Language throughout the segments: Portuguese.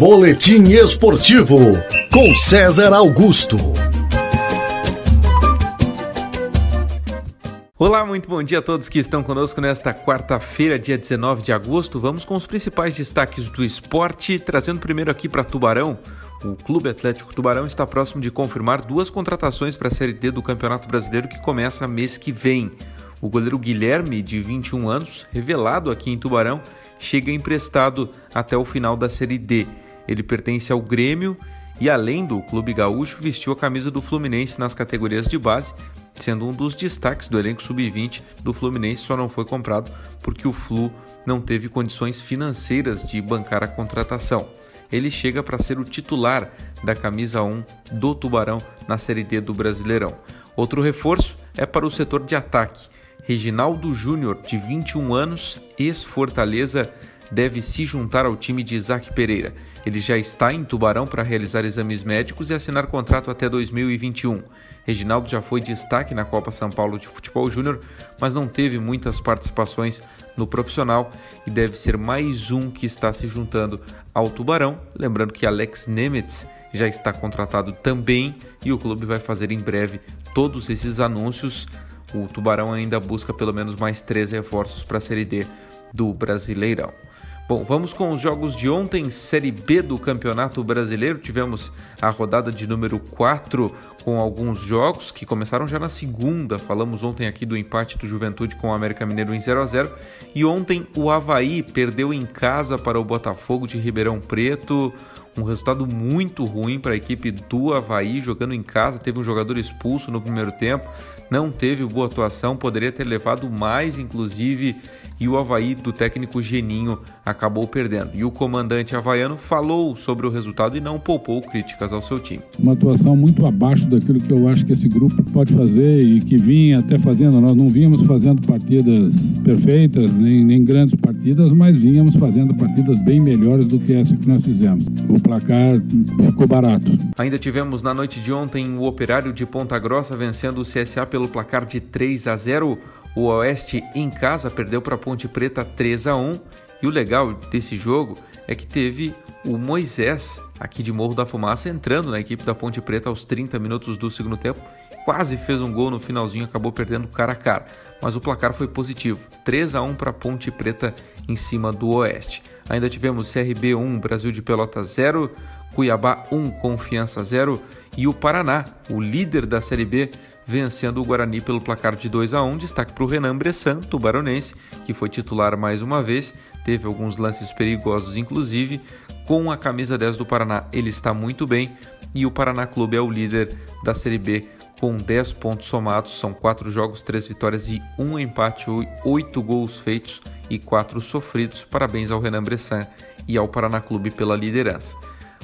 Boletim Esportivo com César Augusto. Olá, muito bom dia a todos que estão conosco nesta quarta-feira, dia 19 de agosto. Vamos com os principais destaques do esporte, trazendo primeiro aqui para Tubarão. O Clube Atlético Tubarão está próximo de confirmar duas contratações para a Série D do Campeonato Brasileiro que começa mês que vem. O goleiro Guilherme, de 21 anos, revelado aqui em Tubarão, chega emprestado até o final da Série D. Ele pertence ao Grêmio e, além do Clube Gaúcho, vestiu a camisa do Fluminense nas categorias de base, sendo um dos destaques do elenco sub-20 do Fluminense, só não foi comprado porque o Flu não teve condições financeiras de bancar a contratação. Ele chega para ser o titular da camisa 1 do Tubarão na Série D do Brasileirão. Outro reforço é para o setor de ataque. Reginaldo Júnior, de 21 anos, ex-Fortaleza, deve se juntar ao time de Isaac Pereira. Ele já está em Tubarão para realizar exames médicos e assinar contrato até 2021. Reginaldo já foi destaque na Copa São Paulo de Futebol Júnior, mas não teve muitas participações no profissional e deve ser mais um que está se juntando ao Tubarão. Lembrando que Alex Nemetz já está contratado também e o clube vai fazer em breve todos esses anúncios o Tubarão ainda busca pelo menos mais três reforços para a Série D do Brasileirão. Bom, vamos com os jogos de ontem, Série B do Campeonato Brasileiro. Tivemos a rodada de número 4 com alguns jogos que começaram já na segunda. Falamos ontem aqui do empate do Juventude com o América Mineiro em 0 a 0 e ontem o Havaí perdeu em casa para o Botafogo de Ribeirão Preto. Um resultado muito ruim para a equipe do Havaí jogando em casa. Teve um jogador expulso no primeiro tempo não teve boa atuação, poderia ter levado mais, inclusive, e o Havaí do técnico Geninho acabou perdendo. E o comandante havaiano falou sobre o resultado e não poupou críticas ao seu time. Uma atuação muito abaixo daquilo que eu acho que esse grupo pode fazer e que vinha até fazendo. Nós não vínhamos fazendo partidas perfeitas, nem, nem grandes partidas, mas vínhamos fazendo partidas bem melhores do que essa que nós fizemos. O placar ficou barato. Ainda tivemos na noite de ontem o Operário de Ponta Grossa vencendo o CSA pelo placar de 3 a 0. O Oeste em casa perdeu para a Ponte Preta 3 a 1 e o legal desse jogo é que teve o Moisés, aqui de Morro da Fumaça, entrando na equipe da Ponte Preta aos 30 minutos do segundo tempo. Quase fez um gol no finalzinho, acabou perdendo cara a cara. Mas o placar foi positivo: 3 a 1 para Ponte Preta em cima do Oeste. Ainda tivemos CRB 1, Brasil de Pelota 0, Cuiabá 1, Confiança 0 e o Paraná, o líder da Série B, vencendo o Guarani pelo placar de 2 a 1. Destaque para o Renan Bressan, tubaronense, que foi titular mais uma vez, teve alguns lances perigosos, inclusive. Com a camisa 10 do Paraná, ele está muito bem e o Paraná Clube é o líder da Série B com 10 pontos somados. São 4 jogos, 3 vitórias e 1 empate, 8 gols feitos e 4 sofridos. Parabéns ao Renan Bressan e ao Paraná Clube pela liderança.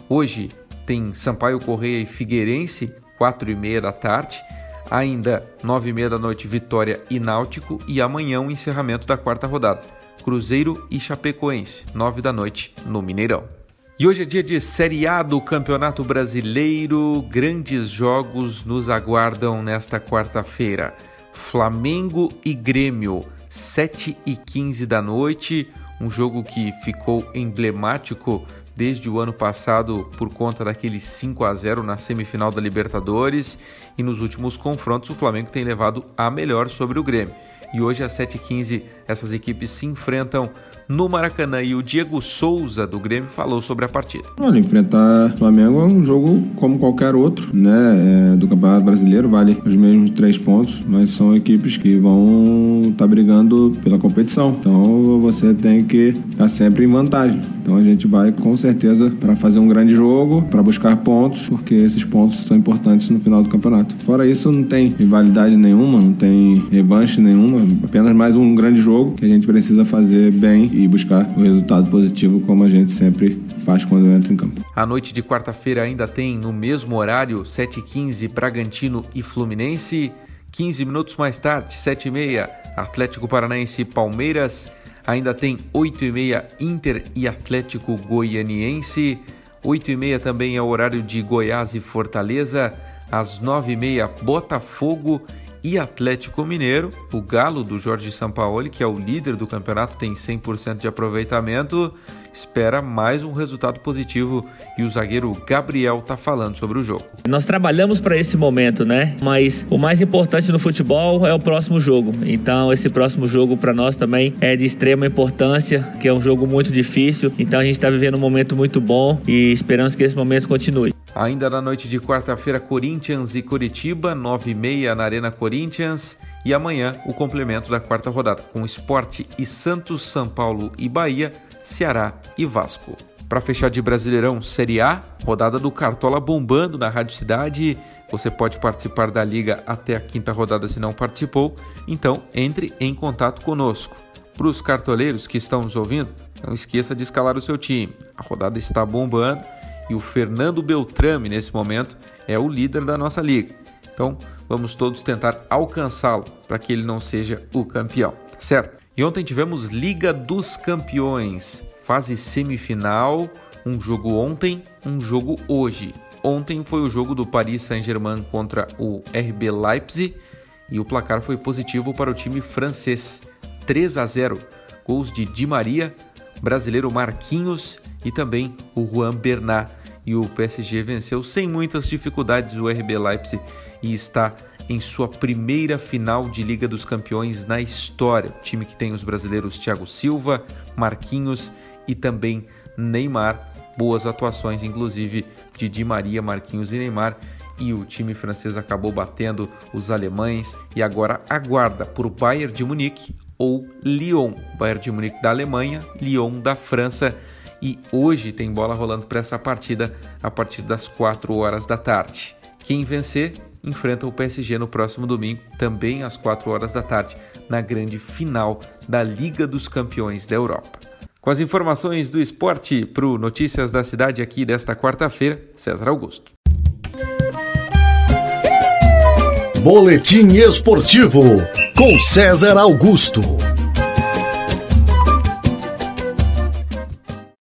Hoje tem Sampaio Correia e Figueirense, 4 e meia da tarde. Ainda 9 e meia da noite, Vitória e Náutico. E amanhã o encerramento da quarta rodada. Cruzeiro e Chapecoense, 9 da noite, no Mineirão. E hoje é dia de Série A do Campeonato Brasileiro. Grandes jogos nos aguardam nesta quarta-feira. Flamengo e Grêmio, 7 e 15 da noite. Um jogo que ficou emblemático desde o ano passado por conta daquele 5 a 0 na semifinal da Libertadores e nos últimos confrontos o Flamengo tem levado a melhor sobre o Grêmio. E hoje às 7h15 essas equipes se enfrentam no Maracanã e o Diego Souza do Grêmio falou sobre a partida. Olha, enfrentar o Flamengo é um jogo como qualquer outro, né? É, do Campeonato Brasileiro, vale os mesmos três pontos, mas são equipes que vão estar tá brigando pela competição. Então você tem que estar tá sempre em vantagem. Então a gente vai com certeza para fazer um grande jogo, para buscar pontos, porque esses pontos são importantes no final do campeonato. Fora isso, não tem rivalidade nenhuma, não tem revanche nenhuma, apenas mais um grande jogo que a gente precisa fazer bem e buscar o resultado positivo como a gente sempre faz quando entra em campo. A noite de quarta-feira ainda tem no mesmo horário 7h15 Bragantino e Fluminense. 15 minutos mais tarde, 7h30, Atlético Paranaense e Palmeiras. Ainda tem 8h30 Inter e Atlético Goianiense. 8h30 também é o horário de Goiás e Fortaleza. Às 9h30, Botafogo e Atlético Mineiro. O Galo do Jorge Sampaoli, que é o líder do campeonato, tem 100% de aproveitamento, espera mais um resultado positivo e o zagueiro Gabriel tá falando sobre o jogo. Nós trabalhamos para esse momento, né? Mas o mais importante no futebol é o próximo jogo. Então, esse próximo jogo para nós também é de extrema importância, que é um jogo muito difícil. Então, a gente está vivendo um momento muito bom e esperamos que esse momento continue. Ainda na noite de quarta-feira, Corinthians e Curitiba, 9h30 na Arena Corinthians. E amanhã, o complemento da quarta rodada, com Esporte e Santos, São Paulo e Bahia, Ceará e Vasco. Para fechar de Brasileirão Série A, rodada do Cartola bombando na Rádio Cidade. Você pode participar da liga até a quinta rodada se não participou, então entre em contato conosco. Para os cartoleiros que estão nos ouvindo, não esqueça de escalar o seu time. A rodada está bombando e o Fernando Beltrame, nesse momento, é o líder da nossa liga. Então vamos todos tentar alcançá-lo para que ele não seja o campeão, certo? E ontem tivemos Liga dos Campeões, fase semifinal, um jogo ontem, um jogo hoje. Ontem foi o jogo do Paris Saint-Germain contra o RB Leipzig e o placar foi positivo para o time francês, 3 a 0. Gols de Di Maria, brasileiro Marquinhos e também o Juan Bernat. E o PSG venceu sem muitas dificuldades o RB Leipzig e está em sua primeira final de Liga dos Campeões na história. Time que tem os brasileiros Thiago Silva, Marquinhos e também Neymar. Boas atuações, inclusive de Di Maria, Marquinhos e Neymar. E o time francês acabou batendo os alemães e agora aguarda por Bayern de Munique ou Lyon. Bayern de Munique da Alemanha, Lyon da França. E hoje tem bola rolando para essa partida a partir das 4 horas da tarde. Quem vencer enfrenta o PSG no próximo domingo, também às 4 horas da tarde, na grande final da Liga dos Campeões da Europa. Com as informações do esporte para o Notícias da Cidade aqui desta quarta-feira, César Augusto. Boletim Esportivo com César Augusto.